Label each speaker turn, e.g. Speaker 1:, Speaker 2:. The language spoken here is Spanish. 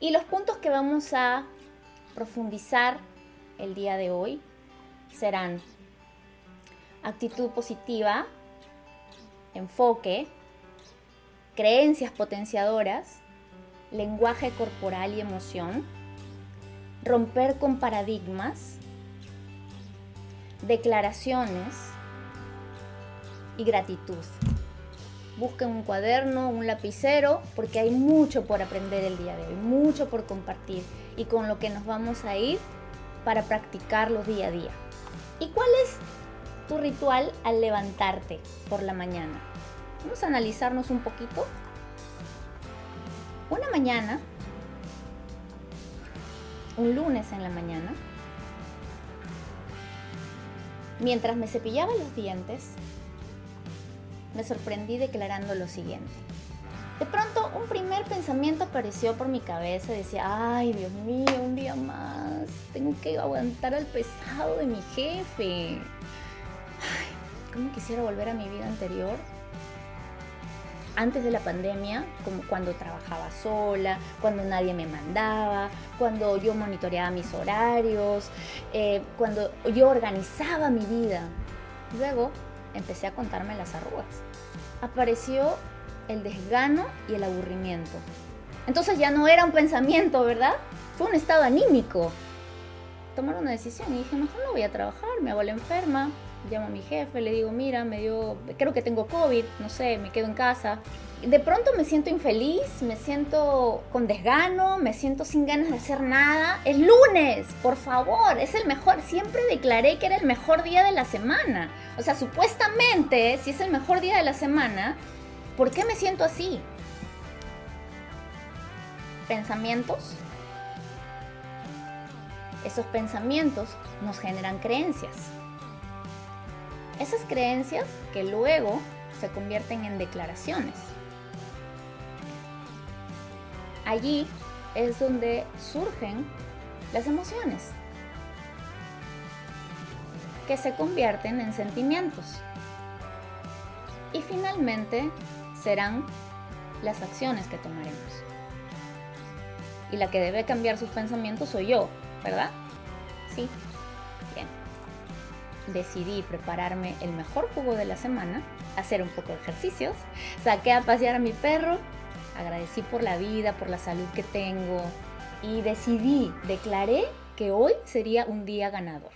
Speaker 1: Y los puntos que vamos a profundizar el día de hoy serán actitud positiva, enfoque, creencias potenciadoras, lenguaje corporal y emoción, romper con paradigmas, declaraciones y gratitud. Busquen un cuaderno, un lapicero, porque hay mucho por aprender el día de hoy, mucho por compartir y con lo que nos vamos a ir para practicarlo día a día. ¿Y cuál es tu ritual al levantarte por la mañana? Vamos a analizarnos un poquito. Una mañana, un lunes en la mañana, mientras me cepillaba los dientes, me sorprendí declarando lo siguiente. De pronto un primer pensamiento apareció por mi cabeza y decía, ay Dios mío, un día más, tengo que aguantar al pesado de mi jefe. Ay, ¿cómo quisiera volver a mi vida anterior? Antes de la pandemia, como cuando trabajaba sola, cuando nadie me mandaba, cuando yo monitoreaba mis horarios, eh, cuando yo organizaba mi vida. Luego empecé a contarme las arrugas. Apareció el desgano y el aburrimiento. Entonces ya no era un pensamiento, ¿verdad? Fue un estado anímico. Tomar una decisión y dije, mejor no voy a trabajar, me hago la enferma, llamo a mi jefe, le digo, mira, me dio, creo que tengo COVID, no sé, me quedo en casa. De pronto me siento infeliz, me siento con desgano, me siento sin ganas de hacer nada. Es lunes, por favor, es el mejor. Siempre declaré que era el mejor día de la semana. O sea, supuestamente, si es el mejor día de la semana, ¿por qué me siento así? Pensamientos. Esos pensamientos nos generan creencias esas creencias que luego se convierten en declaraciones. Allí es donde surgen las emociones, que se convierten en sentimientos. Y finalmente serán las acciones que tomaremos. Y la que debe cambiar sus pensamientos soy yo, ¿verdad? Sí, decidí prepararme el mejor jugo de la semana, hacer un poco de ejercicios, saqué a pasear a mi perro, agradecí por la vida, por la salud que tengo y decidí, declaré que hoy sería un día ganador.